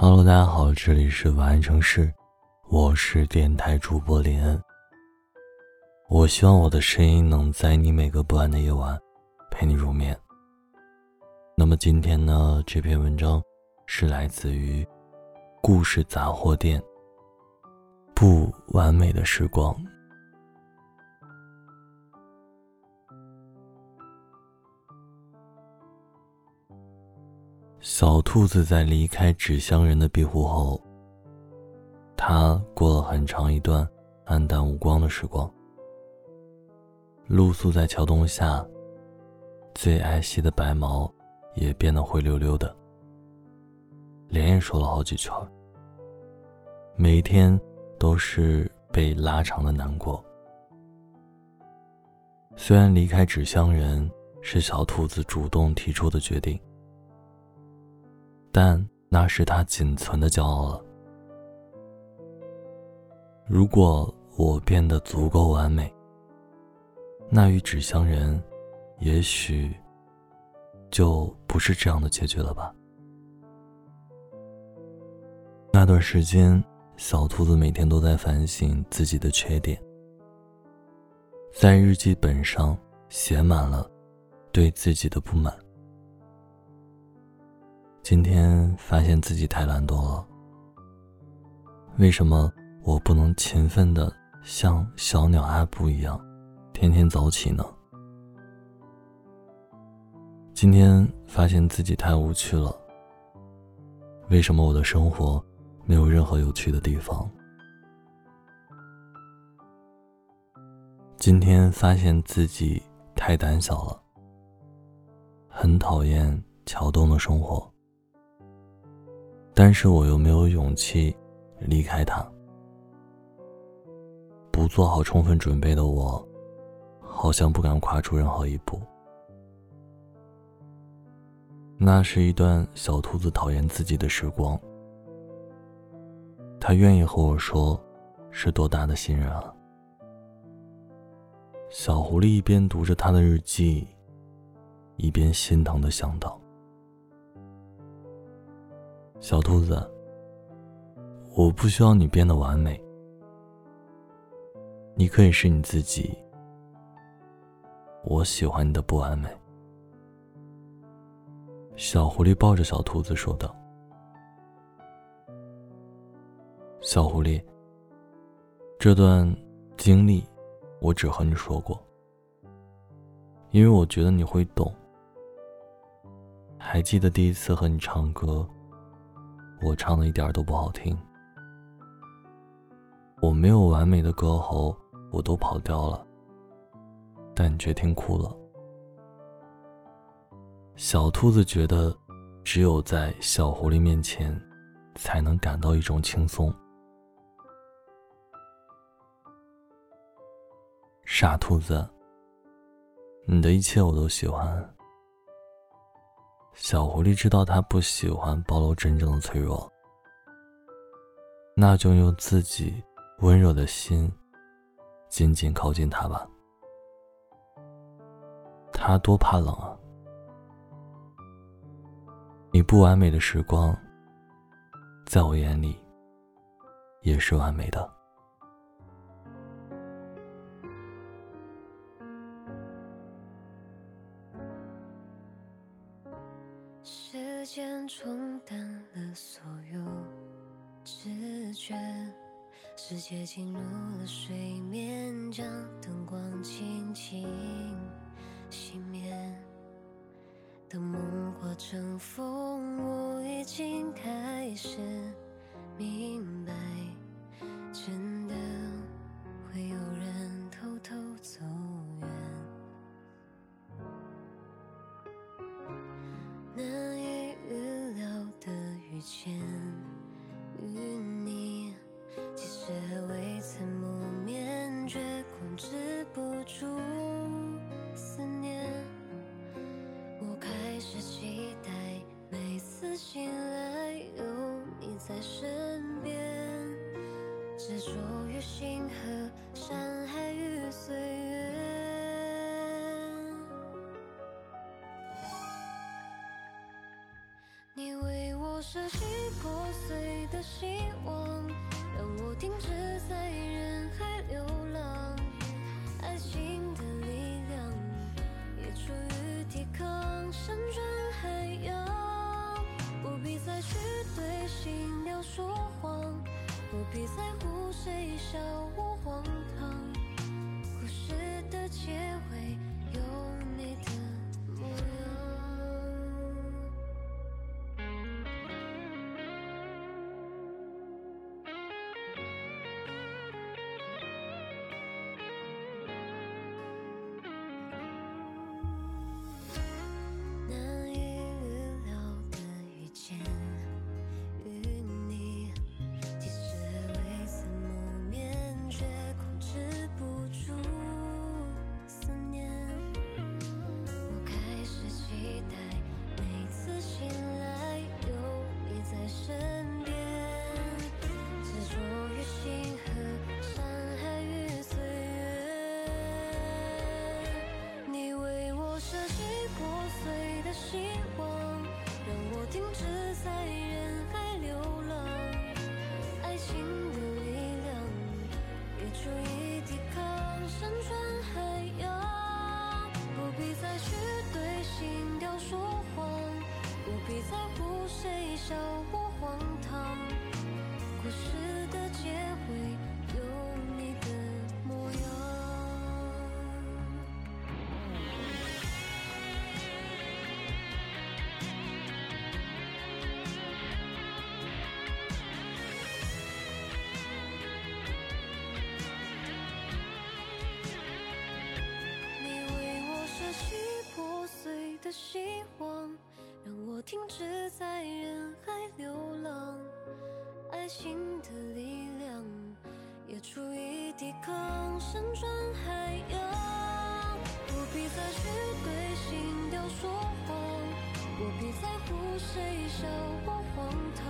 Hello，大家好，这里是晚安城市，我是电台主播林恩。我希望我的声音能在你每个不安的夜晚陪你入眠。那么今天呢，这篇文章是来自于故事杂货店。不完美的时光。小兔子在离开纸箱人的庇护后，它过了很长一段黯淡无光的时光。露宿在桥洞下，最爱惜的白毛也变得灰溜溜的，脸也瘦了好几圈。每天都是被拉长的难过。虽然离开纸箱人是小兔子主动提出的决定。但那是他仅存的骄傲了。如果我变得足够完美，那与纸箱人，也许就不是这样的结局了吧。那段时间，小兔子每天都在反省自己的缺点，在日记本上写满了对自己的不满。今天发现自己太懒惰了。为什么我不能勤奋的像小鸟阿布一样，天天早起呢？今天发现自己太无趣了。为什么我的生活没有任何有趣的地方？今天发现自己太胆小了，很讨厌桥洞的生活。但是我又没有勇气离开他。不做好充分准备的我，好像不敢跨出任何一步。那是一段小兔子讨厌自己的时光。他愿意和我说，是多大的信任啊！小狐狸一边读着他的日记，一边心疼的想到。小兔子，我不需要你变得完美，你可以是你自己。我喜欢你的不完美。小狐狸抱着小兔子说道：“小狐狸，这段经历我只和你说过，因为我觉得你会懂。还记得第一次和你唱歌？”我唱的一点都不好听，我没有完美的歌喉，我都跑调了，但你却听哭了。小兔子觉得，只有在小狐狸面前，才能感到一种轻松。傻兔子，你的一切我都喜欢。小狐狸知道他不喜欢暴露真正的脆弱，那就用自己温柔的心紧紧靠近他吧。他多怕冷啊！你不完美的时光，在我眼里也是完美的。间冲淡了所有知觉，世界进入了睡眠，将灯光轻轻熄灭。等梦化成风，我已经开始明白。的希望，让我停止在人海流浪。爱情的力量，也出于抵抗山川海洋。不必再去对心跳说谎，不必在乎谁笑我荒心的力量，也足以抵抗山川海洋。不必再去对心跳说谎，不必在乎谁笑我荒唐。